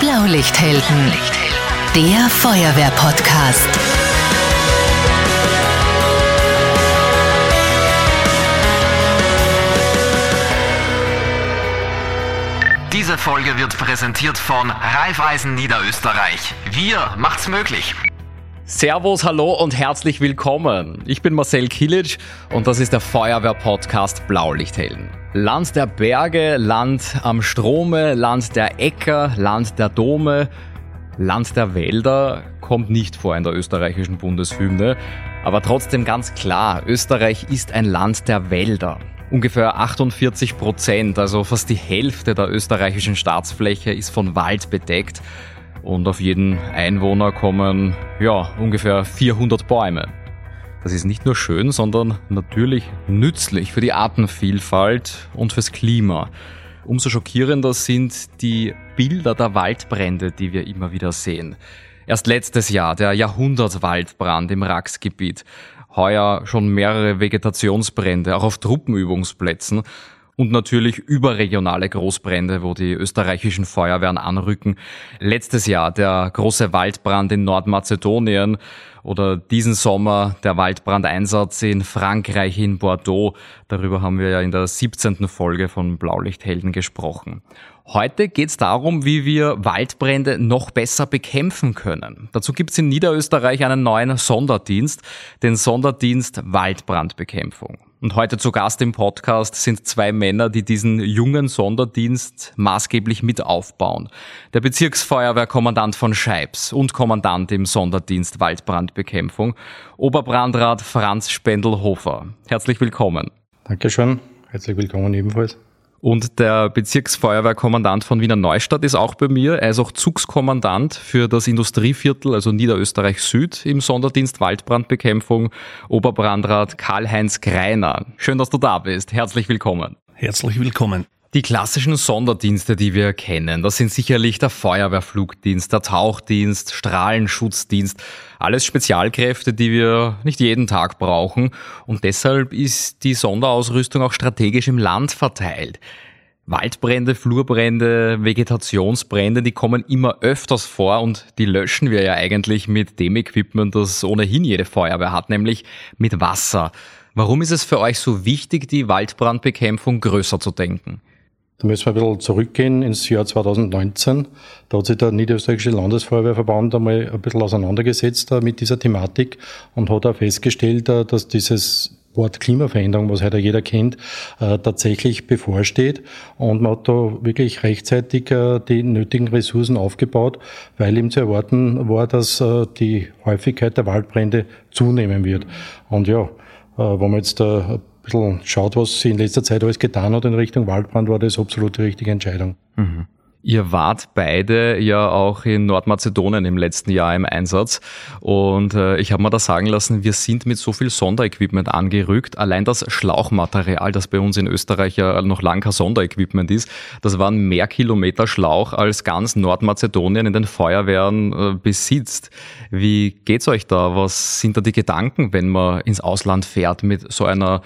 Blaulichthelden, der Feuerwehr-Podcast. Diese Folge wird präsentiert von Raiffeisen Niederösterreich. Wir macht's möglich. Servus, hallo und herzlich willkommen. Ich bin Marcel Kilic und das ist der Feuerwehr-Podcast Blaulichthelden. Land der Berge, Land am Strome, Land der Äcker, Land der Dome, Land der Wälder kommt nicht vor in der österreichischen Bundeshymne, aber trotzdem ganz klar, Österreich ist ein Land der Wälder. Ungefähr 48 Prozent, also fast die Hälfte der österreichischen Staatsfläche ist von Wald bedeckt und auf jeden Einwohner kommen ja ungefähr 400 Bäume. Das ist nicht nur schön, sondern natürlich nützlich für die Artenvielfalt und fürs Klima. Umso schockierender sind die Bilder der Waldbrände, die wir immer wieder sehen. Erst letztes Jahr der Jahrhundertwaldbrand im Raxgebiet. Heuer schon mehrere Vegetationsbrände, auch auf Truppenübungsplätzen und natürlich überregionale Großbrände, wo die österreichischen Feuerwehren anrücken. Letztes Jahr der große Waldbrand in Nordmazedonien oder diesen Sommer der Waldbrandeinsatz in Frankreich in Bordeaux. Darüber haben wir ja in der 17. Folge von Blaulichthelden gesprochen. Heute geht es darum, wie wir Waldbrände noch besser bekämpfen können. Dazu gibt es in Niederösterreich einen neuen Sonderdienst, den Sonderdienst Waldbrandbekämpfung. Und heute zu Gast im Podcast sind zwei Männer, die diesen jungen Sonderdienst maßgeblich mit aufbauen. Der Bezirksfeuerwehrkommandant von Scheibs und Kommandant im Sonderdienst Waldbrandbekämpfung, Oberbrandrat Franz Spendelhofer. Herzlich willkommen. Dankeschön. Herzlich willkommen ebenfalls. Und der Bezirksfeuerwehrkommandant von Wiener Neustadt ist auch bei mir. Er ist auch Zugskommandant für das Industrieviertel, also Niederösterreich Süd im Sonderdienst Waldbrandbekämpfung, Oberbrandrat Karl-Heinz Greiner. Schön, dass du da bist. Herzlich willkommen. Herzlich willkommen. Die klassischen Sonderdienste, die wir kennen, das sind sicherlich der Feuerwehrflugdienst, der Tauchdienst, Strahlenschutzdienst, alles Spezialkräfte, die wir nicht jeden Tag brauchen und deshalb ist die Sonderausrüstung auch strategisch im Land verteilt. Waldbrände, Flurbrände, Vegetationsbrände, die kommen immer öfters vor und die löschen wir ja eigentlich mit dem Equipment, das ohnehin jede Feuerwehr hat, nämlich mit Wasser. Warum ist es für euch so wichtig, die Waldbrandbekämpfung größer zu denken? Da müssen wir ein bisschen zurückgehen ins Jahr 2019. Da hat sich der Niederösterreichische Landesfeuerwehrverband einmal ein bisschen auseinandergesetzt äh, mit dieser Thematik und hat auch festgestellt, äh, dass dieses Wort Klimaveränderung, was heute jeder kennt, äh, tatsächlich bevorsteht. Und man hat da wirklich rechtzeitig die nötigen Ressourcen aufgebaut, weil ihm zu erwarten war, dass die Häufigkeit der Waldbrände zunehmen wird. Und ja, wenn man jetzt ein bisschen schaut, was sie in letzter Zeit alles getan hat in Richtung Waldbrand, war das absolut die richtige Entscheidung. Mhm. Ihr wart beide ja auch in Nordmazedonien im letzten Jahr im Einsatz und äh, ich habe mir da sagen lassen, wir sind mit so viel Sonderequipment angerückt. Allein das Schlauchmaterial, das bei uns in Österreich ja noch lang kein Sonderequipment ist, das waren mehr Kilometer Schlauch als ganz Nordmazedonien in den Feuerwehren äh, besitzt. Wie geht's euch da? Was sind da die Gedanken, wenn man ins Ausland fährt mit so einer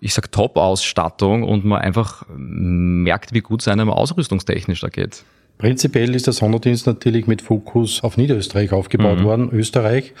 ich sag Top-Ausstattung und man einfach merkt, wie gut es einem ausrüstungstechnisch da geht. Prinzipiell ist der Sonderdienst natürlich mit Fokus auf Niederösterreich aufgebaut mhm. worden, Österreich.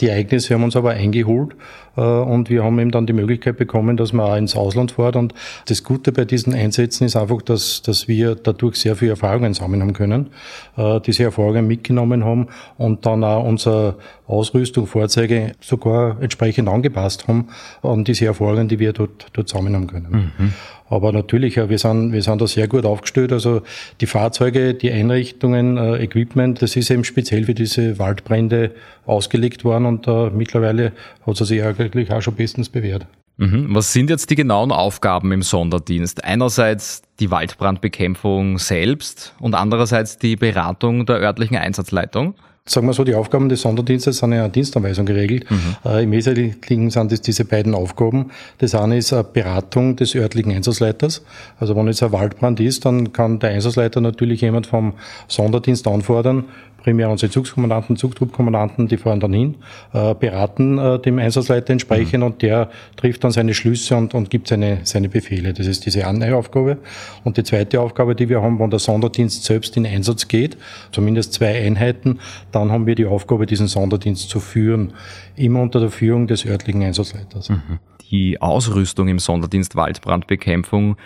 Die Ereignisse haben uns aber eingeholt äh, und wir haben eben dann die Möglichkeit bekommen, dass man auch ins Ausland fährt. Und das Gute bei diesen Einsätzen ist einfach, dass, dass wir dadurch sehr viele Erfahrungen sammeln haben können, äh, diese Erfahrungen mitgenommen haben und dann auch unsere Ausrüstung, Fahrzeuge sogar entsprechend angepasst haben an diese Erfahrungen, die wir dort, dort sammeln haben können. Mhm. Aber natürlich, wir sind, wir sind da sehr gut aufgestellt. Also die Fahrzeuge, die Einrichtungen, äh, Equipment, das ist eben speziell für diese Waldbrände ausgelegt worden und äh, mittlerweile hat es sich eigentlich auch schon bestens bewährt. Mhm. Was sind jetzt die genauen Aufgaben im Sonderdienst? Einerseits die Waldbrandbekämpfung selbst und andererseits die Beratung der örtlichen Einsatzleitung? Sagen wir so, die Aufgaben des Sonderdienstes sind ja Dienstanweisung geregelt. Mhm. Äh, Im Wesentlichen sind es diese beiden Aufgaben. Das eine ist eine Beratung des örtlichen Einsatzleiters. Also wenn jetzt ein Waldbrand ist, dann kann der Einsatzleiter natürlich jemand vom Sonderdienst anfordern, primär unsere Zugskommandanten, Zugtruppkommandanten, die fahren dann hin, äh, beraten äh, dem Einsatzleiter entsprechend mhm. und der trifft dann seine Schlüsse und, und gibt seine, seine Befehle. Das ist diese eine Aufgabe. Und die zweite Aufgabe, die wir haben, wenn der Sonderdienst selbst in Einsatz geht, zumindest zwei Einheiten, dann haben wir die Aufgabe, diesen Sonderdienst zu führen, immer unter der Führung des örtlichen Einsatzleiters. Mhm. Die Ausrüstung im Sonderdienst Waldbrandbekämpfung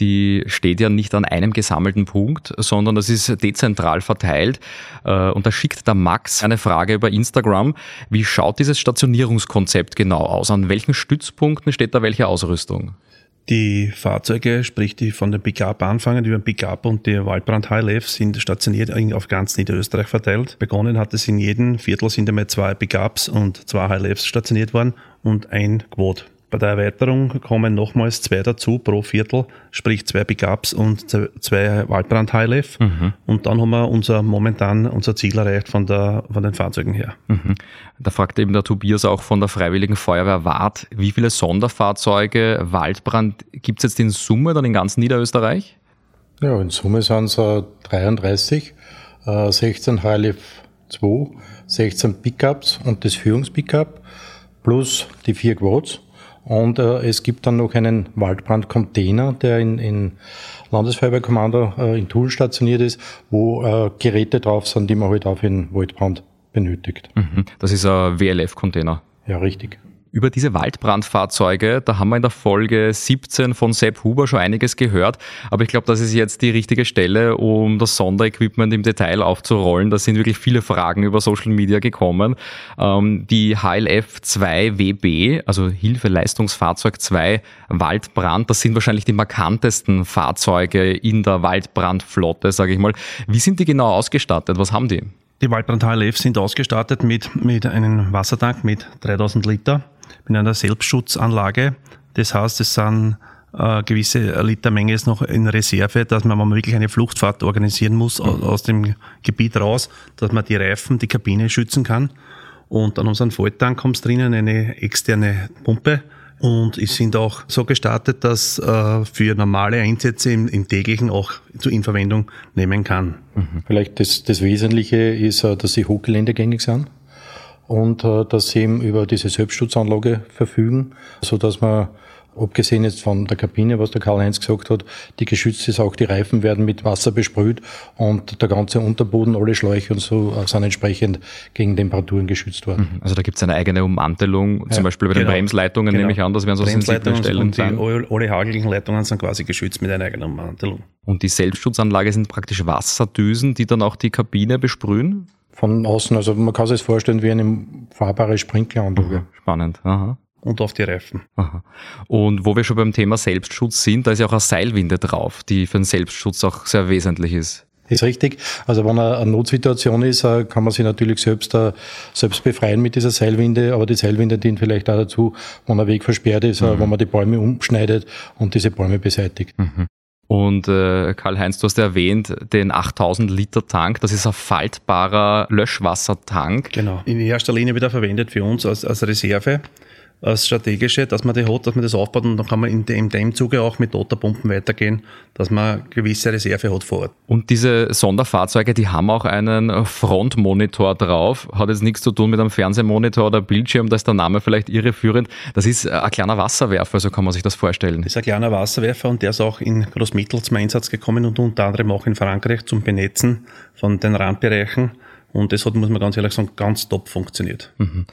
die steht ja nicht an einem gesammelten Punkt, sondern das ist dezentral verteilt. Äh, und da schickt der Max eine Frage über Instagram. Wie schaut dieses Stationierungskonzept genau aus? An welchen Stützpunkten steht da welche Ausrüstung? Die Fahrzeuge, sprich die von den Pickup anfangen, über den Pickup und die Waldbrand HLF sind stationiert auf ganz Niederösterreich verteilt. Begonnen hat es in jedem Viertel sind einmal zwei Pickups und zwei HLFs stationiert worden und ein Quad. Bei der Erweiterung kommen nochmals zwei dazu pro Viertel, sprich zwei Pickups und zwei Waldbrand HLF. Mhm. Und dann haben wir unser momentan unser Ziel erreicht von, der, von den Fahrzeugen her. Mhm. Da fragt eben der Tobias auch von der Freiwilligen Feuerwehr Wart, wie viele Sonderfahrzeuge Waldbrand gibt es jetzt in Summe dann in ganz Niederösterreich? Ja, in Summe sind es 33, 16 HLF 2, 16 Pickups und das Führungspickup plus die vier Quads. Und äh, es gibt dann noch einen Waldbrandcontainer, der in, in Landesfeuerwehrkommando äh, in Toul stationiert ist, wo äh, Geräte drauf sind, die man halt auch in Waldbrand benötigt. Mhm. Das ist ein WLF-Container. Ja, richtig. Über diese Waldbrandfahrzeuge, da haben wir in der Folge 17 von Sepp Huber schon einiges gehört, aber ich glaube, das ist jetzt die richtige Stelle, um das Sonderequipment im Detail aufzurollen. Da sind wirklich viele Fragen über Social Media gekommen. Ähm, die HLF 2 WB, also Hilfeleistungsfahrzeug 2 Waldbrand, das sind wahrscheinlich die markantesten Fahrzeuge in der Waldbrandflotte, sage ich mal. Wie sind die genau ausgestattet? Was haben die? Die Waldbrand HLF sind ausgestattet mit, mit einem Wassertank mit 3000 Liter mit einer Selbstschutzanlage. Das heißt, es sind äh, gewisse Litermenge ist noch in Reserve, dass man, wenn man wirklich eine Fluchtfahrt organisieren muss mhm. aus dem Gebiet raus, dass man die Reifen, die Kabine schützen kann. Und an unseren Volltank kommt drinnen eine externe Pumpe. Und es sind auch so gestartet, dass äh, für normale Einsätze im, im täglichen auch zu in Verwendung nehmen kann. Mhm. Vielleicht das, das Wesentliche ist, äh, dass sie hochgeländegängig sind und äh, dass sie eben über diese Selbstschutzanlage verfügen, so dass man abgesehen jetzt von der Kabine, was der Karl-Heinz gesagt hat, die geschützt ist, auch die Reifen werden mit Wasser besprüht und der ganze Unterboden, alle Schläuche und so äh, sind entsprechend gegen Temperaturen geschützt worden. Mhm. Also da gibt es eine eigene Ummantelung, zum Beispiel bei den genau. Bremsleitungen genau. nehme ich an, das werden so sensible Stellen und die, Alle hageligen Leitungen sind quasi geschützt mit einer eigenen Ummantelung. Und die Selbstschutzanlage sind praktisch Wasserdüsen, die dann auch die Kabine besprühen? Von außen. Also man kann sich das vorstellen wie eine fahrbare Sprinkleranlage. Spannend. Aha. Und auf die Reifen. Aha. Und wo wir schon beim Thema Selbstschutz sind, da ist ja auch eine Seilwinde drauf, die für den Selbstschutz auch sehr wesentlich ist. Ist richtig. Also wenn eine Notsituation ist, äh, kann man sich natürlich selbst, äh, selbst befreien mit dieser Seilwinde, aber die Seilwinde dient vielleicht auch dazu, wenn ein Weg versperrt ist, äh, mhm. wenn man die Bäume umschneidet und diese Bäume beseitigt. Mhm. Und äh, Karl-Heinz, du hast erwähnt, den 8000 Liter Tank, das ist ein faltbarer Löschwassertank. Genau, in erster Linie wieder verwendet für uns als, als Reserve als strategische, dass man die hat, dass man das aufbaut und dann kann man in dem, in dem Zuge auch mit Dotterpumpen weitergehen, dass man gewisse Reserve hat vor Ort. Und diese Sonderfahrzeuge, die haben auch einen Frontmonitor drauf, hat jetzt nichts zu tun mit einem Fernsehmonitor oder Bildschirm, da ist der Name vielleicht irreführend. Das ist ein kleiner Wasserwerfer, so kann man sich das vorstellen. Das ist ein kleiner Wasserwerfer und der ist auch in Großmittel zum Einsatz gekommen und unter anderem auch in Frankreich zum Benetzen von den Randbereichen. Und das hat, muss man ganz ehrlich sagen, ganz top funktioniert. Mhm.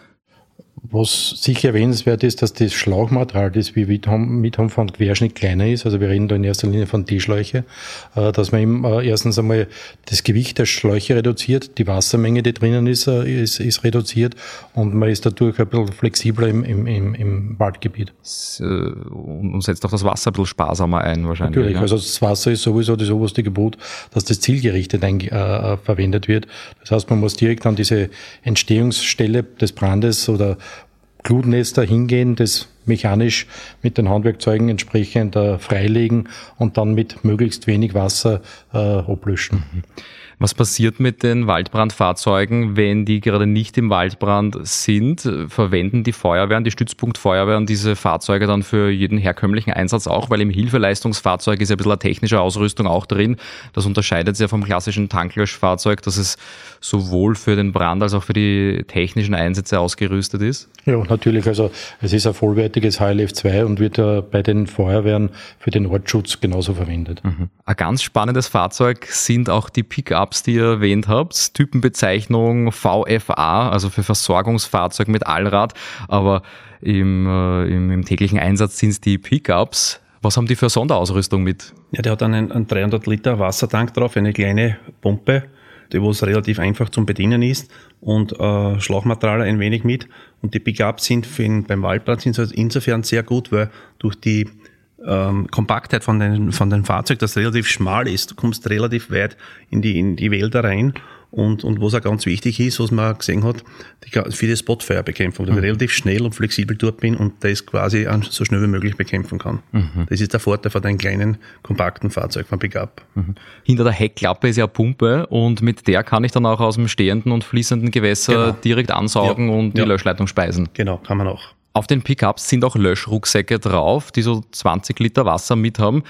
Was sicher erwähnenswert ist, dass das Schlauchmaterial, das wir mit haben, von Querschnitt kleiner ist. Also wir reden da in erster Linie von D-Schläuche, äh, dass man eben äh, erstens einmal das Gewicht der Schläuche reduziert, die Wassermenge, die drinnen ist, äh, ist, ist reduziert und man ist dadurch ein bisschen flexibler im, im, im, im Waldgebiet. Und setzt auch das Wasser ein bisschen sparsamer ein wahrscheinlich. Natürlich, ja. also das Wasser ist sowieso das oberste Gebot, dass das zielgerichtet ein, äh, verwendet wird. Das heißt, man muss direkt an diese Entstehungsstelle des Brandes oder Glutnester hingehen, das mechanisch mit den Handwerkzeugen entsprechend äh, freilegen und dann mit möglichst wenig Wasser äh, ablöschen. Mhm. Was passiert mit den Waldbrandfahrzeugen, wenn die gerade nicht im Waldbrand sind? Verwenden die Feuerwehren, die Stützpunktfeuerwehren diese Fahrzeuge dann für jeden herkömmlichen Einsatz auch? Weil im Hilfeleistungsfahrzeug ist ja ein bisschen eine technische Ausrüstung auch drin. Das unterscheidet sich ja vom klassischen Tanklöschfahrzeug, dass es sowohl für den Brand als auch für die technischen Einsätze ausgerüstet ist. Ja, natürlich. Also es ist ein vollwertiges HLF2 und wird ja bei den Feuerwehren für den Ortsschutz genauso verwendet. Mhm. Ein ganz spannendes Fahrzeug sind auch die Pickups, die ihr erwähnt habt. Typenbezeichnung VFA, also für Versorgungsfahrzeug mit Allrad. Aber im, äh, im, im täglichen Einsatz sind es die Pickups. Was haben die für Sonderausrüstung mit? Ja, der hat einen, einen 300 Liter Wassertank drauf, eine kleine Pumpe die was relativ einfach zum Bedienen ist und äh, Schlauchmaterial ein wenig mit. Und die Pickups sind für ihn, beim Waldbrand sind sie insofern sehr gut, weil durch die ähm, Kompaktheit von den, von den Fahrzeug, das relativ schmal ist, du kommst relativ weit in die, in die Wälder rein und, und was auch ganz wichtig ist, was man gesehen hat, die, für die Spotfeuerbekämpfung, dass mhm. ich relativ schnell und flexibel dort bin und das quasi so schnell wie möglich bekämpfen kann. Mhm. Das ist der Vorteil von einem kleinen, kompakten Fahrzeug von Pickup. Mhm. Hinter der Heckklappe ist ja eine Pumpe und mit der kann ich dann auch aus dem stehenden und fließenden Gewässer genau. direkt ansaugen ja. und die ja. Löschleitung speisen. Genau, kann man auch. Auf den Pickups sind auch Löschrucksäcke drauf, die so 20 Liter Wasser mit haben.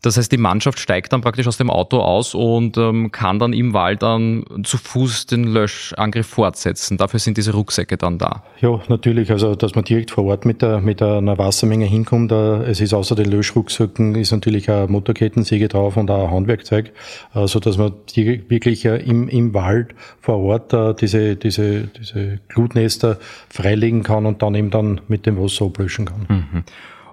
Das heißt, die Mannschaft steigt dann praktisch aus dem Auto aus und ähm, kann dann im Wald dann zu Fuß den Löschangriff fortsetzen. Dafür sind diese Rucksäcke dann da. Ja, natürlich. Also, dass man direkt vor Ort mit, der, mit einer Wassermenge hinkommt. Äh, es ist außer den Löschrucksäcken ist natürlich eine Motorkettensäge drauf und auch ein Handwerkzeug, äh, so dass man wirklich äh, im, im Wald vor Ort äh, diese, diese, diese Glutnester freilegen kann und dann eben dann mit dem Wasser ablöschen kann. Mhm.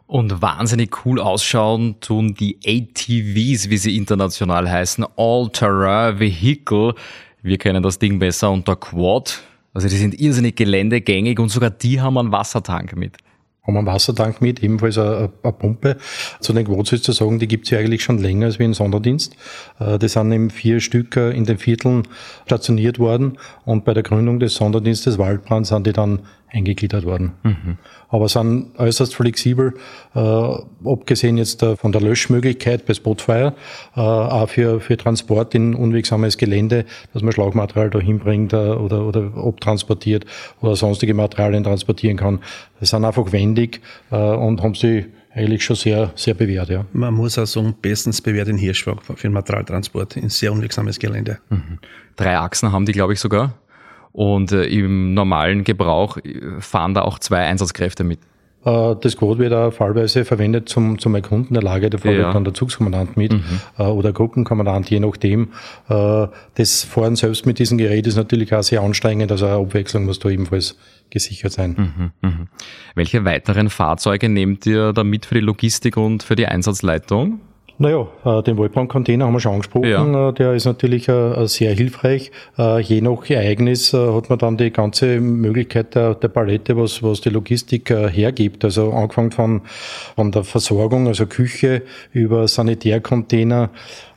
Und wahnsinnig cool ausschauen tun die ATVs, wie sie international heißen, All-Terrain Vehicle. Wir kennen das Ding besser unter Quad. Also die sind irrsinnig geländegängig und sogar die haben einen Wassertank mit haben einen Wassertank mit, ebenfalls eine, eine Pumpe. Zu den Quads ist zu sagen, die gibt es ja eigentlich schon länger als wie ein Sonderdienst. Äh, die sind eben vier Stück in den Vierteln stationiert worden und bei der Gründung des Sonderdienstes Waldbrand sind die dann eingegliedert worden. Mhm. Aber sind äußerst flexibel, äh, abgesehen jetzt äh, von der Löschmöglichkeit bei Spotfire, äh, auch für, für Transport in unwegsames Gelände, dass man Schlauchmaterial da hinbringt äh, oder, oder abtransportiert oder sonstige Materialien transportieren kann. Das sind einfach wendig äh, und haben sie eigentlich schon sehr, sehr bewährt, ja. Man muss auch sagen, bestens bewährt in Hirschwag für den Materialtransport in sehr unwegsames Gelände. Mhm. Drei Achsen haben die, glaube ich, sogar. Und äh, im normalen Gebrauch äh, fahren da auch zwei Einsatzkräfte mit. Äh, das Code wird auch fallweise verwendet zum, zum Erkunden der Lage. Da fährt ja. dann der Zugskommandant mit mhm. Äh, oder Gruppenkommandant, je nachdem. Das Fahren selbst mit diesem Gerät ist natürlich auch sehr anstrengend, also eine Abwechslung muss da ebenfalls gesichert sein. Mhm, mh. Welche weiteren Fahrzeuge nehmt ihr da mit für die Logistik und für die Einsatzleitung? Naja, äh, den Waldbrandcontainer haben wir schon angesprochen. Ja. Äh, der ist natürlich äh, sehr hilfreich. Je nach Ereignis hat man dann die ganze Möglichkeit der, der Palette, was, was die Logistik hergibt. Also angefangen von, von der Versorgung, also Küche, über Sanitärcontainer,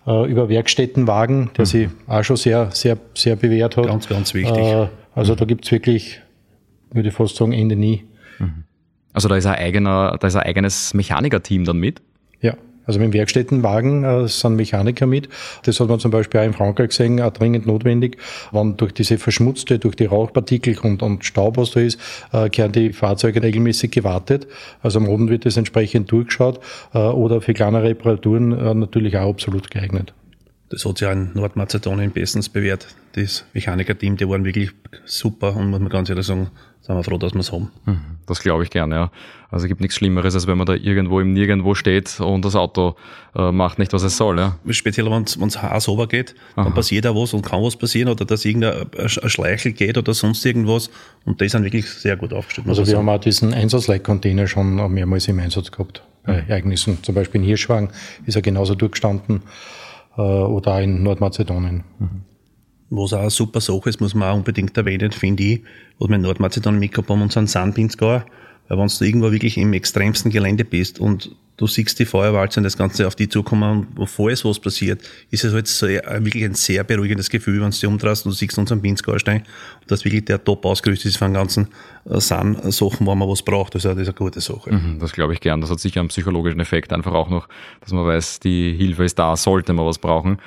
über Werkstättenwagen, der mhm. sich auch schon sehr, sehr, sehr bewährt hat. Ganz, ganz wichtig. Also da gibt's wirklich, würde ich fast sagen, Ende nie. Mhm. Also da ist ein eigener, da ist ein eigenes Mechanikerteam dann mit? Also mit dem Werkstättenwagen äh, sind Mechaniker mit. Das hat man zum Beispiel auch in Frankreich gesehen, auch dringend notwendig. Wenn durch diese verschmutzte, durch die Rauchpartikel und, und Staub, was da ist, äh, kehren die Fahrzeuge regelmäßig gewartet. Also am Abend wird das entsprechend durchgeschaut äh, oder für kleinere Reparaturen äh, natürlich auch absolut geeignet. Das hat sich auch in Nordmazedonien bestens bewährt. Das Mechaniker-Team, die waren wirklich super und muss man ganz ehrlich sagen, sind wir froh, dass wir es haben. Mhm. Das glaube ich gerne, ja. Also es gibt nichts Schlimmeres, als wenn man da irgendwo im Nirgendwo steht und das Auto äh, macht nicht, was es soll. Ja. Speziell, wenn es heiß geht, dann Aha. passiert da was und kann was passieren oder dass irgendein ein Schleichel geht oder sonst irgendwas und die sind wirklich sehr gut aufgestellt. Also wir sagen. haben auch diesen Einsatzleitcontainer schon mehrmals im Einsatz gehabt. Bei mhm. Ereignissen, zum Beispiel in Hirschwagen ist er genauso durchgestanden oder auch in Nordmazedonien. Mhm. Was auch eine super Sache ist, muss man auch unbedingt erwähnen, finde ich, was wir in Nordmazedonien mitgehabt haben, unseren Sandpinzgauer, Weil wenn du irgendwo wirklich im extremsten Gelände bist und du siehst die Feuerwalze und das Ganze auf die zukommen und bevor es was passiert, ist es halt sehr, wirklich ein sehr beruhigendes Gefühl, wenn du dich umdrehst und du siehst unseren Pinzgaustein und das wirklich der top ausgerüstet ist von ganzen äh, Sachen, wo man was braucht. Also das ist eine gute Sache. Mhm, das glaube ich gern. Das hat sicher einen psychologischen Effekt einfach auch noch, dass man weiß, die Hilfe ist da, sollte man was brauchen.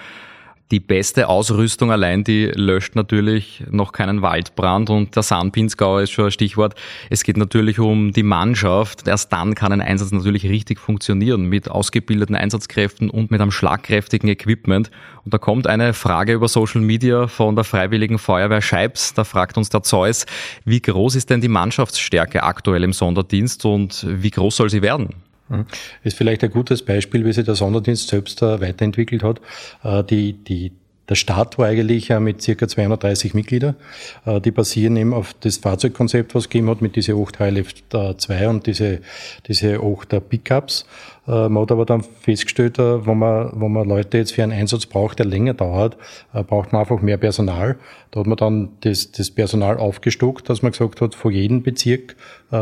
Die beste Ausrüstung allein, die löscht natürlich noch keinen Waldbrand und der Sandpinsgau ist schon ein Stichwort. Es geht natürlich um die Mannschaft. Erst dann kann ein Einsatz natürlich richtig funktionieren mit ausgebildeten Einsatzkräften und mit einem schlagkräftigen Equipment. Und da kommt eine Frage über Social Media von der Freiwilligen Feuerwehr Scheibs. Da fragt uns der Zeus, wie groß ist denn die Mannschaftsstärke aktuell im Sonderdienst und wie groß soll sie werden? Mhm. Ist vielleicht ein gutes Beispiel, wie sich der Sonderdienst selbst weiterentwickelt hat. Äh, die, die, der Start war eigentlich mit circa 230 Mitgliedern. Äh, die basieren eben auf das Fahrzeugkonzept, was es gegeben hat, mit diese 8 HLF 2 und diese, diese 8 Pickups. Äh, man hat aber dann festgestellt, wenn man, wenn man Leute jetzt für einen Einsatz braucht, der länger dauert, braucht man einfach mehr Personal. Da hat man dann das, das Personal aufgestockt, dass man gesagt hat, vor jedem Bezirk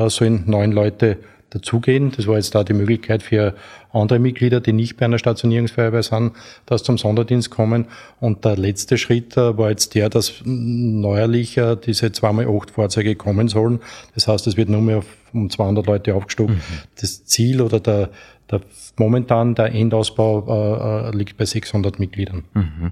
sollen neun Leute dazugehen. Das war jetzt da die Möglichkeit für andere Mitglieder, die nicht bei einer Stationierungsfeuerwehr sind, dass zum Sonderdienst kommen. Und der letzte Schritt äh, war jetzt der, dass neuerlich äh, diese 2x8 Fahrzeuge kommen sollen. Das heißt, es wird nur mehr um 200 Leute aufgestockt. Mhm. Das Ziel oder der, der momentan der Endausbau äh, liegt bei 600 Mitgliedern. Mhm.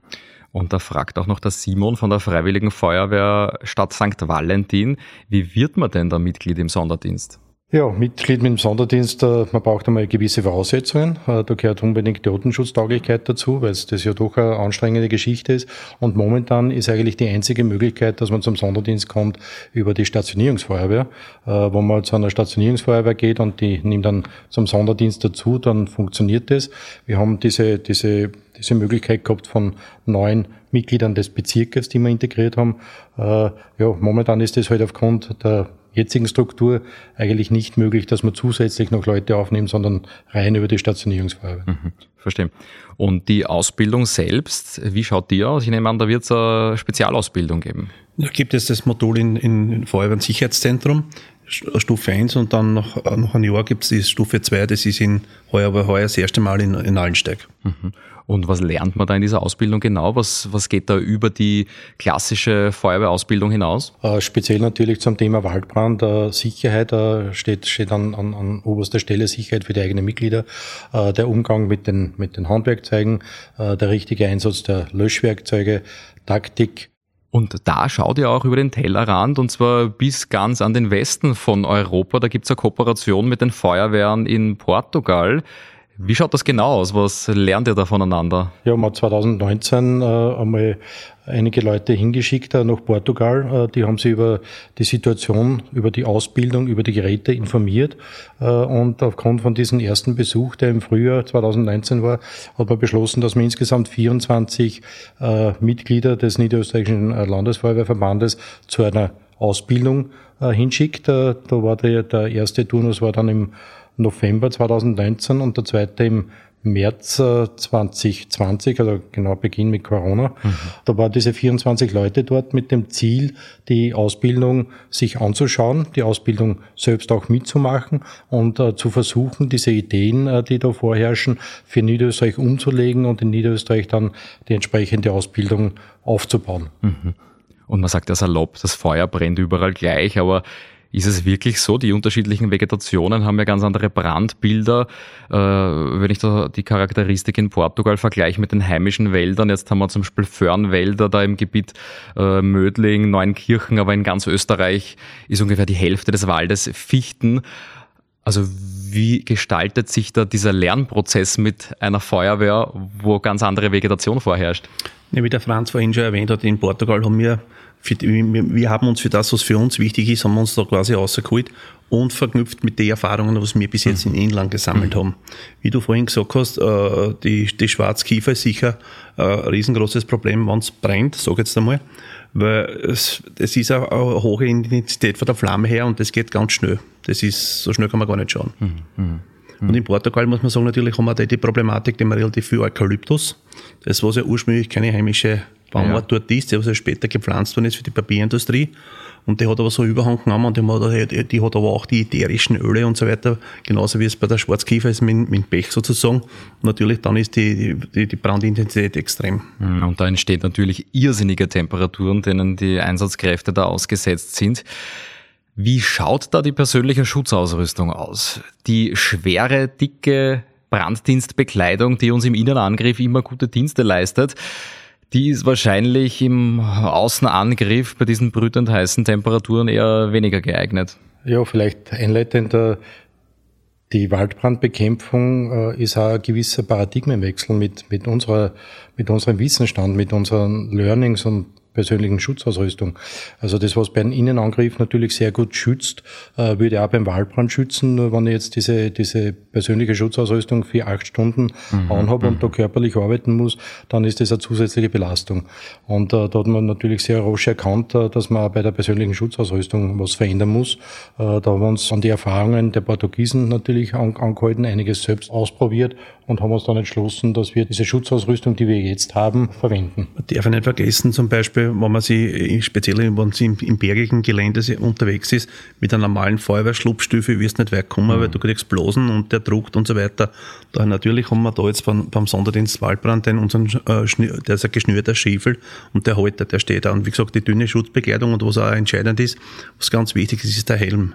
Und da fragt auch noch der Simon von der Freiwilligen Feuerwehr Stadt St. Valentin, wie wird man denn da Mitglied im Sonderdienst? Ja, Mitglied mit dem Sonderdienst, äh, man braucht einmal gewisse Voraussetzungen. Äh, da gehört unbedingt die Totenschutztauglichkeit dazu, weil das ja doch eine anstrengende Geschichte ist. Und momentan ist eigentlich die einzige Möglichkeit, dass man zum Sonderdienst kommt, über die Stationierungsfeuerwehr. Äh, wo man zu einer Stationierungsfeuerwehr geht und die nimmt dann zum Sonderdienst dazu, dann funktioniert das. Wir haben diese, diese, diese Möglichkeit gehabt von neun Mitgliedern des Bezirkes, die wir integriert haben. Ja, momentan ist das halt aufgrund der jetzigen Struktur eigentlich nicht möglich, dass man zusätzlich noch Leute aufnimmt, sondern rein über die Stationierungsfeuerwehr. Mhm, verstehe. Und die Ausbildung selbst, wie schaut die aus? Ich nehme an, da wird es eine Spezialausbildung geben. Da gibt es das Modul in, in Feuerwehr- und Sicherheitszentrum, Stufe 1 und dann noch, noch ein Jahr gibt es die Stufe 2, das ist in heuer, aber heuer das erste Mal in, in Allensteig. Mhm. Und was lernt man da in dieser Ausbildung genau? Was, was geht da über die klassische Feuerwehrausbildung hinaus? Äh, speziell natürlich zum Thema Waldbrand, äh, Sicherheit äh, steht, steht an, an, an oberster Stelle Sicherheit für die eigenen Mitglieder, äh, der Umgang mit den, mit den Handwerkzeugen, äh, der richtige Einsatz der Löschwerkzeuge, Taktik, und da schaut ihr auch über den Tellerrand und zwar bis ganz an den Westen von Europa. Da gibt es eine Kooperation mit den Feuerwehren in Portugal. Wie schaut das genau aus? Was lernt ihr da voneinander? Ja, man hat 2019 äh, einmal einige Leute hingeschickt äh, nach Portugal. Äh, die haben sich über die Situation, über die Ausbildung, über die Geräte informiert. Äh, und aufgrund von diesem ersten Besuch, der im Frühjahr 2019 war, hat man beschlossen, dass man insgesamt 24 äh, Mitglieder des Niederösterreichischen äh, Landesfeuerwehrverbandes zu einer Ausbildung hinschickt. da war der, der erste Turnus war dann im November 2019 und der zweite im März 2020, also genau Beginn mit Corona. Mhm. Da waren diese 24 Leute dort mit dem Ziel, die Ausbildung sich anzuschauen, die Ausbildung selbst auch mitzumachen und äh, zu versuchen, diese Ideen, äh, die da vorherrschen, für Niederösterreich umzulegen und in Niederösterreich dann die entsprechende Ausbildung aufzubauen. Mhm. Und man sagt ja salopp, das Feuer brennt überall gleich, aber ist es wirklich so? Die unterschiedlichen Vegetationen haben ja ganz andere Brandbilder. Äh, wenn ich da die Charakteristik in Portugal vergleiche mit den heimischen Wäldern, jetzt haben wir zum Beispiel Föhrenwälder da im Gebiet äh, Mödling, Neunkirchen, aber in ganz Österreich ist ungefähr die Hälfte des Waldes Fichten. Also wie gestaltet sich da dieser Lernprozess mit einer Feuerwehr, wo ganz andere Vegetation vorherrscht? Ja, wie der Franz vorhin schon erwähnt hat, in Portugal haben wir die, wir haben uns für das, was für uns wichtig ist, haben wir uns da quasi rausgeholt und verknüpft mit den Erfahrungen, was wir bis jetzt mhm. in Inland gesammelt mhm. haben. Wie du vorhin gesagt hast, äh, die, die Schwarzkiefer ist sicher ein riesengroßes Problem, wenn es brennt, sag jetzt einmal, weil es, es ist eine, eine hohe Intensität von der Flamme her und das geht ganz schnell. Das ist, so schnell kann man gar nicht schauen. Mhm. mhm. Und in Portugal muss man sagen, natürlich haben wir da die Problematik, die wir relativ viel Eukalyptus, das was ja ursprünglich keine heimische Baumart ja. dort ist, der also später gepflanzt worden ist für die Papierindustrie. Und der hat aber so Überhang genommen und die hat, die hat aber auch die ätherischen Öle und so weiter, genauso wie es bei der Schwarzkiefer ist mit, mit Pech sozusagen. natürlich dann ist die, die, die Brandintensität extrem. Mhm, und da entstehen natürlich irrsinnige Temperaturen, denen die Einsatzkräfte da ausgesetzt sind. Wie schaut da die persönliche Schutzausrüstung aus? Die schwere, dicke Branddienstbekleidung, die uns im Innenangriff immer gute Dienste leistet, die ist wahrscheinlich im Außenangriff bei diesen brütend heißen Temperaturen eher weniger geeignet. Ja, vielleicht einleitend, äh, die Waldbrandbekämpfung äh, ist auch ein gewisser Paradigmenwechsel mit, mit, unserer, mit unserem Wissensstand, mit unseren Learnings und persönlichen Schutzausrüstung. Also das, was bei einem Innenangriff natürlich sehr gut schützt, äh, würde auch beim Waldbrand schützen. Nur wenn ich jetzt diese, diese persönliche Schutzausrüstung für acht Stunden mhm. anhabe und mhm. da körperlich arbeiten muss, dann ist das eine zusätzliche Belastung. Und äh, da hat man natürlich sehr rasch erkannt, äh, dass man auch bei der persönlichen Schutzausrüstung was verändern muss. Äh, da haben wir uns an die Erfahrungen der Portugiesen natürlich angehalten, einiges selbst ausprobiert und haben uns dann entschlossen, dass wir diese Schutzausrüstung, die wir jetzt haben, verwenden. Man darf nicht vergessen, zum Beispiel, wenn man sie, speziell wenn man im, im bergigen Gelände unterwegs ist, mit einer normalen Feuerwehrschlupfstufe wirst du nicht weit kommen, mhm. weil du kriegst Blosen und der druckt und so weiter. Da natürlich haben wir da jetzt beim, beim Sonderdienst Waldbrand den unseren, äh, der ist ein geschnürter Schäfel und der Halter, der steht da. Und wie gesagt, die dünne Schutzbekleidung und was auch entscheidend ist, was ganz wichtig ist, ist der Helm.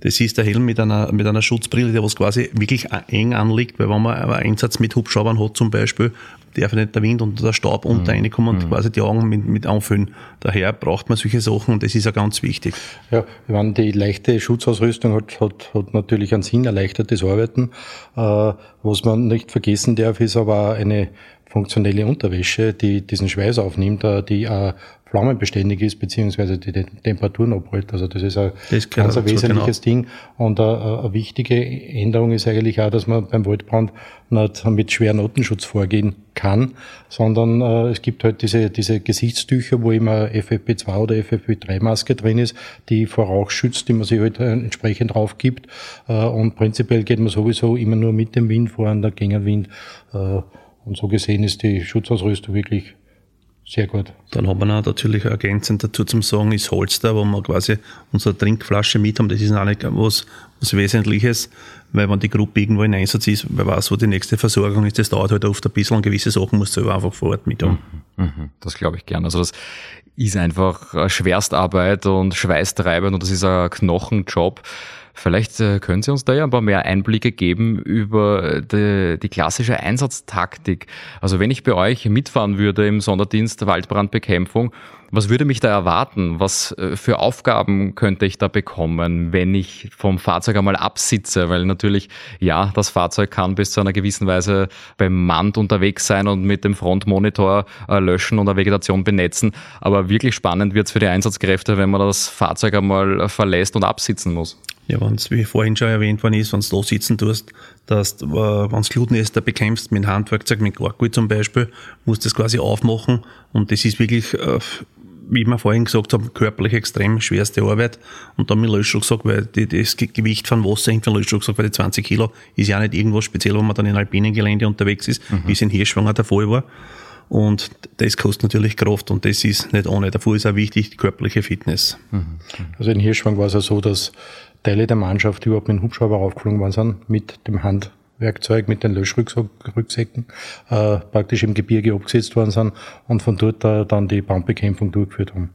Das ist der Helm mit einer, mit einer Schutzbrille, der was quasi wirklich eng anliegt, weil wenn man einen Einsatz mit Hubschraubern hat zum Beispiel, darf nicht der Wind und der Staub mhm. unter reinkommen und mhm. quasi die Augen mit, mit anfüllen. Daher braucht man solche Sachen und das ist ja ganz wichtig. Ja, ich meine, die leichte Schutzausrüstung hat, hat, hat natürlich einen Sinn, erleichtert das Arbeiten. Äh, was man nicht vergessen darf, ist aber eine funktionelle Unterwäsche, die diesen Schweiß aufnimmt, äh, die auch flammenbeständig ist, beziehungsweise die, Temperaturen abhält. Also das ist ein das ganz ein wesentliches genau. Ding. Und eine, äh, eine, wichtige Änderung ist eigentlich auch, dass man beim Waldbrand nicht mit schweren Notenschutz vorgehen kann, sondern äh, es gibt halt diese, diese Gesichtstücher, wo immer FFP2 oder FFP3-Maske drin ist, die vor Rauch schützt, die man sich halt äh, entsprechend drauf gibt. Äh, und prinzipiell geht man sowieso immer nur mit dem Wind vor, der Gegenwind. Äh, und so gesehen ist die Schutzausrüstung wirklich sehr gut. Dann haben wir natürlich ergänzend dazu zum Sagen, ist Holster, wo wir quasi unsere Trinkflasche mit haben. Das ist auch nicht was, was Wesentliches, weil wenn die Gruppe irgendwo in Einsatz ist, wer weiß, wo die nächste Versorgung ist, das dauert halt oft ein bisschen und gewisse Sachen muss du selber einfach vor Ort mit haben. Mhm, mhm. das glaube ich gern. Also das ist einfach Schwerstarbeit und schweißtreibend und das ist ein Knochenjob. Vielleicht äh, können Sie uns da ja ein paar mehr Einblicke geben über die, die, klassische Einsatztaktik. Also wenn ich bei euch mitfahren würde im Sonderdienst Waldbrandbekämpfung, was würde mich da erwarten? Was äh, für Aufgaben könnte ich da bekommen, wenn ich vom Fahrzeug einmal absitze? Weil natürlich, ja, das Fahrzeug kann bis zu einer gewissen Weise bemannt unterwegs sein und mit dem Frontmonitor äh, löschen und eine Vegetation benetzen. Aber wirklich spannend wird es für die Einsatzkräfte, wenn man das Fahrzeug einmal verlässt und absitzen muss. Ja, wenn es, wie vorhin schon erwähnt worden ist, wenn du da sitzen tust, dass äh, wenn du Glutnester bekämpfst mit Handwerkzeug, mit Gorgul zum Beispiel, musst du das quasi aufmachen und das ist wirklich, äh, wie wir vorhin gesagt haben, körperlich extrem schwerste Arbeit und dann mit Löschrucksack, weil die, das Gewicht von Wasser hängt von Löschrucksack, weil die 20 Kilo ist ja nicht irgendwas speziell, wenn man dann in alpinen Gelände unterwegs ist, mhm. wie es in Hirschwanger der Fall war. Und das kostet natürlich Kraft und das ist nicht ohne. Davor ist auch wichtig die körperliche Fitness. Mhm. Also in Hirschwang war es ja so, dass Teile der Mannschaft überhaupt mit dem Hubschrauber aufgeflogen worden sind, mit dem Handwerkzeug, mit den Löschrucksäcken, äh, praktisch im Gebirge abgesetzt worden sind und von dort äh, dann die Brandbekämpfung durchgeführt haben.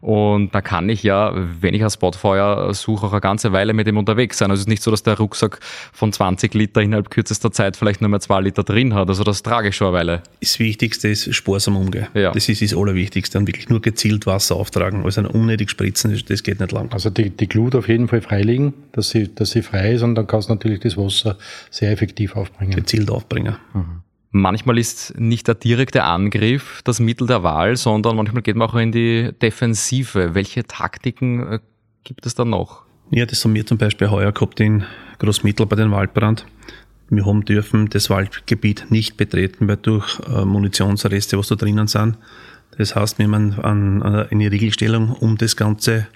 Und da kann ich ja, wenn ich ein Spotfeuer suche, auch eine ganze Weile mit dem unterwegs sein. Also es ist nicht so, dass der Rucksack von 20 Liter innerhalb kürzester Zeit vielleicht nur mehr zwei Liter drin hat. Also das trage ich schon eine Weile. Das Wichtigste ist sparsam umgehen. Ja. Das ist das Allerwichtigste. Und wirklich nur gezielt Wasser auftragen. Also unnötig spritzen, das geht nicht lang. Also die, die Glut auf jeden Fall freilegen, dass sie, dass sie frei ist und dann kannst du natürlich das Wasser sehr effektiv aufbringen. Gezielt aufbringen. Mhm. Manchmal ist nicht der direkte Angriff das Mittel der Wahl, sondern manchmal geht man auch in die Defensive. Welche Taktiken äh, gibt es da noch? Ja, das haben wir zum Beispiel heuer gehabt in Großmittel bei den Waldbrand. Wir haben dürfen das Waldgebiet nicht betreten, weil durch äh, Munitionsreste, was da drinnen sind. Das heißt, wir haben eine Regelstellung um das Ganze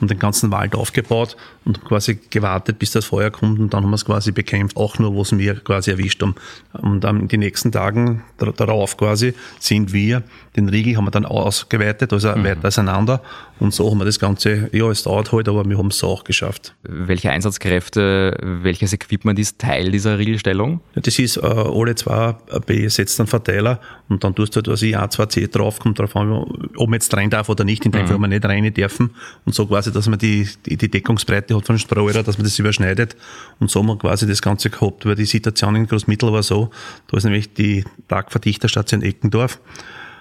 und den ganzen Wald aufgebaut und quasi gewartet, bis das Feuer kommt und dann haben wir es quasi bekämpft, auch nur, wo es wir quasi erwischt haben. Und dann in den nächsten Tagen darauf quasi sind wir, den Riegel haben wir dann ausgeweitet, also mhm. weiter auseinander und so haben wir das Ganze, ja, es dauert halt, aber wir haben es auch geschafft. Welche Einsatzkräfte, welches Equipment ist Teil dieser Riegelstellung? Ja, das ist äh, alle zwei besetzten Verteiler und dann tust du halt, was ich, A2C drauf, kommt drauf an, ob man jetzt rein darf oder nicht, in dem mhm. Fall, wir nicht rein dürfen und so quasi, dass man die, die, die Deckungsbreite hat von Strohräder, dass man das überschneidet und so haben wir quasi das Ganze gehabt, weil die Situation in Großmittel war so, da ist nämlich die Tagvertichterstation Eckendorf,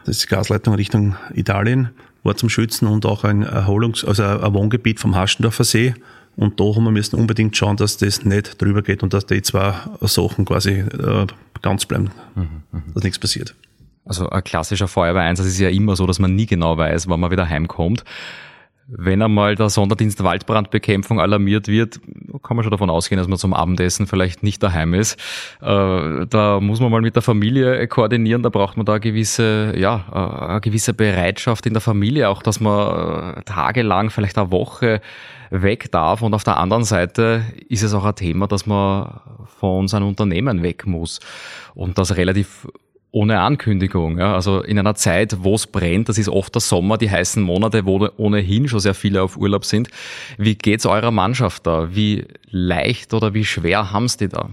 das ist die Gasleitung Richtung Italien, war zum Schützen und auch ein Erholungs-, also ein Wohngebiet vom Haschendorfer See. Und da haben wir müssen unbedingt schauen, dass das nicht drüber geht und dass die zwei Sachen quasi äh, ganz bleiben, mhm, mhm. dass nichts passiert. Also ein klassischer Feuerwehreinsatz ist ja immer so, dass man nie genau weiß, wann man wieder heimkommt. Wenn einmal der Sonderdienst Waldbrandbekämpfung alarmiert wird, kann man schon davon ausgehen, dass man zum Abendessen vielleicht nicht daheim ist. Äh, da muss man mal mit der Familie koordinieren, da braucht man da gewisse, ja, äh, eine gewisse Bereitschaft in der Familie, auch dass man äh, tagelang, vielleicht eine Woche weg darf. Und auf der anderen Seite ist es auch ein Thema, dass man von seinem Unternehmen weg muss. Und das relativ ohne Ankündigung. Ja. Also in einer Zeit, wo es brennt, das ist oft der Sommer, die heißen Monate, wo ohnehin schon sehr viele auf Urlaub sind. Wie geht's eurer Mannschaft da? Wie leicht oder wie schwer haben's die da?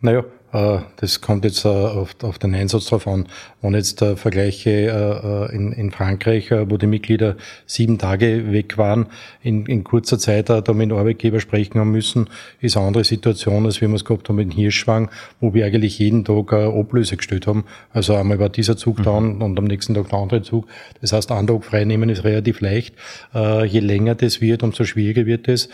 Naja, das kommt jetzt äh, auf, auf den Einsatz drauf an. Wenn jetzt äh, Vergleiche in, in Frankreich, wo die Mitglieder sieben Tage weg waren, in, in kurzer Zeit da mit dem Arbeitgeber sprechen haben müssen, ist eine andere Situation, als wir es gehabt haben mit Hirschwang, wo wir eigentlich jeden Tag Ablöse gestellt haben. Also einmal war dieser Zug mhm. da und am nächsten Tag der andere Zug. Das heißt, einen Tag frei nehmen ist relativ leicht. Je länger das wird, umso schwieriger wird es.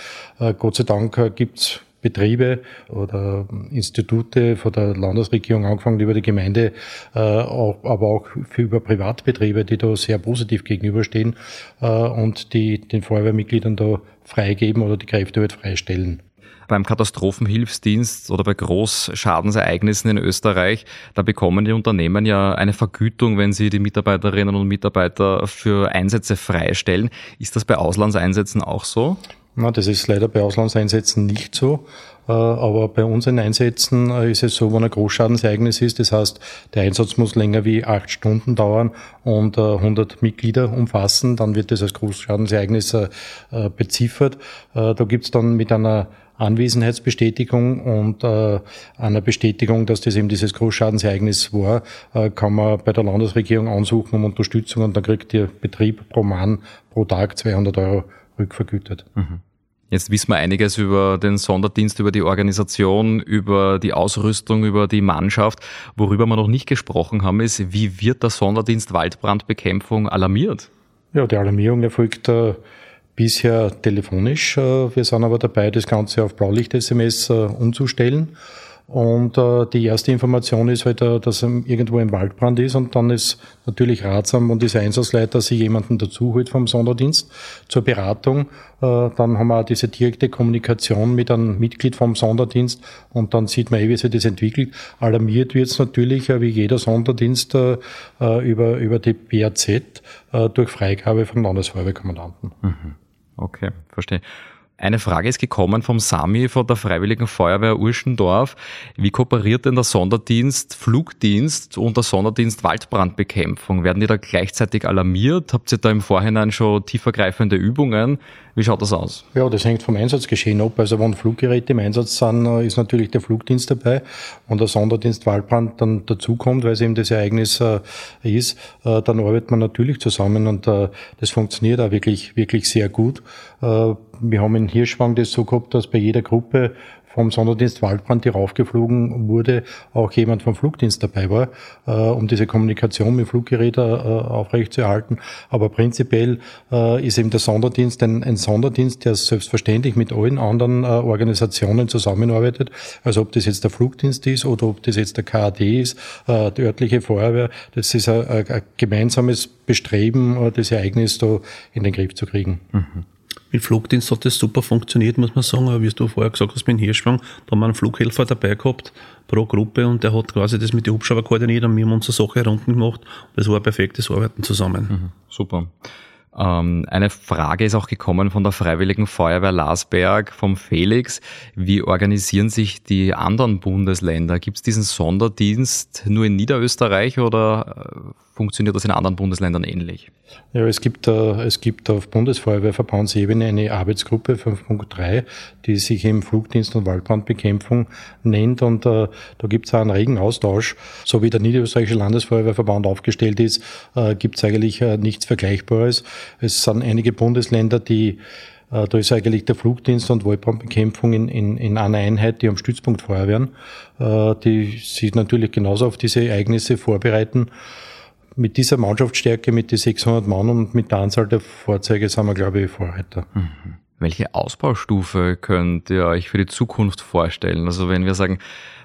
Gott sei Dank gibt's Betriebe oder Institute von der Landesregierung angefangen über die Gemeinde, äh, aber auch für über Privatbetriebe, die da sehr positiv gegenüberstehen äh, und die den Feuerwehrmitgliedern da freigeben oder die Kräfte halt freistellen beim Katastrophenhilfsdienst oder bei Großschadensereignissen in Österreich, da bekommen die Unternehmen ja eine Vergütung, wenn sie die Mitarbeiterinnen und Mitarbeiter für Einsätze freistellen. Ist das bei Auslandseinsätzen auch so? Na, das ist leider bei Auslandseinsätzen nicht so. Äh, aber bei unseren Einsätzen äh, ist es so, wenn ein Großschadensereignis ist, das heißt, der Einsatz muss länger wie acht Stunden dauern und 100 äh, Mitglieder umfassen, dann wird das als Großschadensereignis beziffert. Da gibt's dann mit einer Anwesenheitsbestätigung und äh, einer Bestätigung, dass das eben dieses Großschadensereignis war, äh, kann man bei der Landesregierung ansuchen um Unterstützung und dann kriegt der Betrieb pro Mann pro Tag 200 Euro rückvergütet. Mhm. Jetzt wissen wir einiges über den Sonderdienst, über die Organisation, über die Ausrüstung, über die Mannschaft. Worüber wir noch nicht gesprochen haben, ist, wie wird der Sonderdienst Waldbrandbekämpfung alarmiert? Ja, die Alarmierung erfolgt äh, bisher telefonisch. Äh, wir sind aber dabei, das Ganze auf Blaulicht-SMS äh, umzustellen. Und äh, die erste Information ist halt, äh, dass irgendwo ein Waldbrand ist und dann ist natürlich ratsam und dieser Einsatzleiter sich jemanden dazu holt vom Sonderdienst zur Beratung. Äh, dann haben wir auch diese direkte Kommunikation mit einem Mitglied vom Sonderdienst und dann sieht man eh, wie sich das entwickelt. Alarmiert wird es natürlich, äh, wie jeder Sonderdienst, äh, äh über, über die BAZ äh, durch Freigabe vom Landesfeuerwehrkommandanten. Mhm. Okay, verstehe. Eine Frage ist gekommen vom Sami von der Freiwilligen Feuerwehr Urschendorf. Wie kooperiert denn der Sonderdienst Flugdienst und der Sonderdienst Waldbrandbekämpfung? Werden die da gleichzeitig alarmiert? Habt ihr da im Vorhinein schon tiefergreifende Übungen? Wie schaut das aus? Ja, das hängt vom Einsatzgeschehen ab. Also wenn Fluggeräte im Einsatz sind, äh, ist natürlich der Flugdienst dabei. Wenn der Sonderdienst Waldbrand dann dazukommt, weil es eben das Ereignis äh, ist, äh, dann arbeitet man natürlich zusammen und das funktioniert auch wirklich, wirklich sehr gut. Wir haben in Hirschwang das so gehabt, dass bei jeder Gruppe vom Sonderdienst Waldbrand, die raufgeflogen wurde, auch jemand vom Flugdienst dabei war, äh, um diese Kommunikation mit Fluggeräten äh, aufrechtzuerhalten. Aber prinzipiell äh, ist eben der Sonderdienst ein, ein, Sonderdienst, der selbstverständlich mit allen anderen äh, Organisationen zusammenarbeitet. Also ob das jetzt der Flugdienst ist oder ob das jetzt der KAD ist, äh, die örtliche Feuerwehr. Das ist ein, ein gemeinsames Bestreben, äh, das Ereignis da in den Griff zu kriegen. Mhm. Mit Flugdienst hat das super funktioniert, muss man sagen. Aber wie du vorher gesagt hast, mit Hirschwang, da haben wir einen Flughelfer dabei gehabt pro Gruppe und der hat quasi das mit den Hubschrauber koordiniert und wir haben unsere Sache herunten gemacht. Das war ein perfektes Arbeiten zusammen. Mhm, super. Ähm, eine Frage ist auch gekommen von der Freiwilligen Feuerwehr Larsberg, vom Felix. Wie organisieren sich die anderen Bundesländer? Gibt es diesen Sonderdienst nur in Niederösterreich oder äh, funktioniert das in anderen Bundesländern ähnlich? Ja, es gibt, es gibt auf Bundesfeuerwehrverbandsebene eine Arbeitsgruppe 5.3, die sich eben Flugdienst und Waldbrandbekämpfung nennt und äh, da gibt es einen regen Austausch. So wie der Niederösterreichische Landesfeuerwehrverband aufgestellt ist, äh, gibt es eigentlich nichts Vergleichbares. Es sind einige Bundesländer, die äh, da ist eigentlich der Flugdienst und Waldbrandbekämpfung in, in, in einer Einheit, die am Stützpunkt Feuerwehren, äh, die sich natürlich genauso auf diese Ereignisse vorbereiten mit dieser Mannschaftsstärke, mit den 600 Mann und mit der Anzahl der Fahrzeuge sind wir, glaube ich, Vorreiter. Mhm. Welche Ausbaustufe könnt ihr euch für die Zukunft vorstellen? Also wenn wir sagen,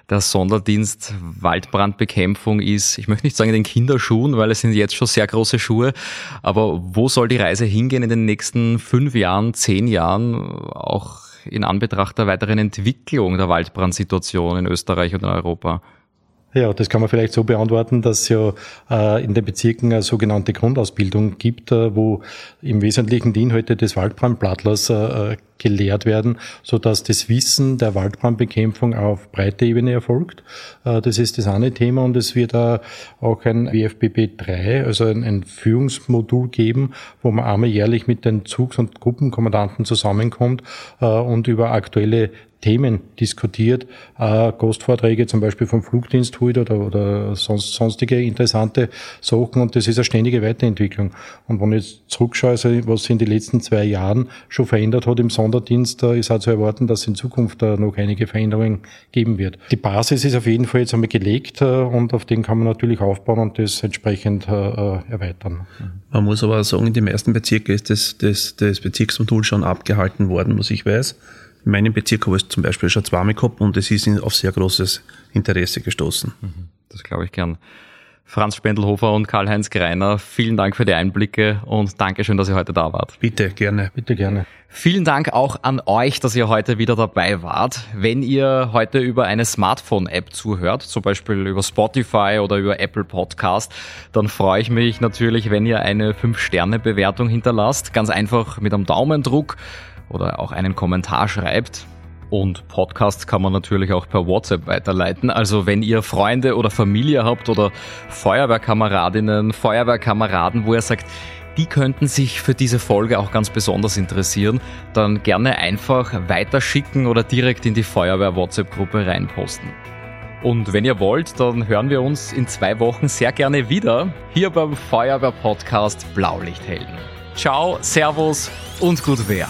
der Sonderdienst Waldbrandbekämpfung ist, ich möchte nicht sagen in den Kinderschuhen, weil es sind jetzt schon sehr große Schuhe, aber wo soll die Reise hingehen in den nächsten fünf Jahren, zehn Jahren, auch in Anbetracht der weiteren Entwicklung der Waldbrandsituation in Österreich und in Europa? Ja, das kann man vielleicht so beantworten, dass es ja äh, in den Bezirken eine sogenannte Grundausbildung gibt, äh, wo im Wesentlichen die Inhalte des Waldbrandplattlers äh, gelehrt werden, so dass das Wissen der Waldbrandbekämpfung auf breiter Ebene erfolgt. Das ist das eine Thema und es wird auch ein WFBB 3, also ein, Führungsmodul geben, wo man einmal jährlich mit den Zugs- und Gruppenkommandanten zusammenkommt und über aktuelle Themen diskutiert, äh, Gastvorträge zum Beispiel vom Flugdienst heute oder, oder sonst, sonstige interessante Sachen und das ist eine ständige Weiterentwicklung. Und wenn ich zurückschaue, also was sich in den letzten zwei Jahren schon verändert hat im Sonderdienst, da ist auch zu erwarten, dass es in Zukunft äh, noch einige Veränderungen geben wird. Die Basis ist auf jeden Fall jetzt einmal gelegt äh, und auf den kann man natürlich aufbauen und das entsprechend äh, äh erweitern. Man muss aber sagen, in den meisten Bezirken ist das, das, das Bezirksmodul schon abgehalten worden, was ich weiß. In meinem Bezirk habe ich es zum Beispiel schon zweimal gehabt und es ist auf sehr großes Interesse gestoßen. Mhm. Das glaube ich gern. Franz Spendelhofer und Karl-Heinz Greiner, vielen Dank für die Einblicke und Dankeschön, dass ihr heute da wart. Bitte, gerne. Bitte gerne. Vielen Dank auch an euch, dass ihr heute wieder dabei wart. Wenn ihr heute über eine Smartphone-App zuhört, zum Beispiel über Spotify oder über Apple Podcast, dann freue ich mich natürlich, wenn ihr eine 5-Sterne-Bewertung hinterlasst. Ganz einfach mit einem Daumendruck oder auch einen Kommentar schreibt. Und Podcasts kann man natürlich auch per WhatsApp weiterleiten. Also wenn ihr Freunde oder Familie habt oder Feuerwehrkameradinnen, Feuerwehrkameraden, wo ihr sagt, die könnten sich für diese Folge auch ganz besonders interessieren, dann gerne einfach weiterschicken oder direkt in die Feuerwehr-WhatsApp-Gruppe reinposten. Und wenn ihr wollt, dann hören wir uns in zwei Wochen sehr gerne wieder hier beim Feuerwehr-Podcast Blaulichthelden. Ciao, Servus und gut Wehr.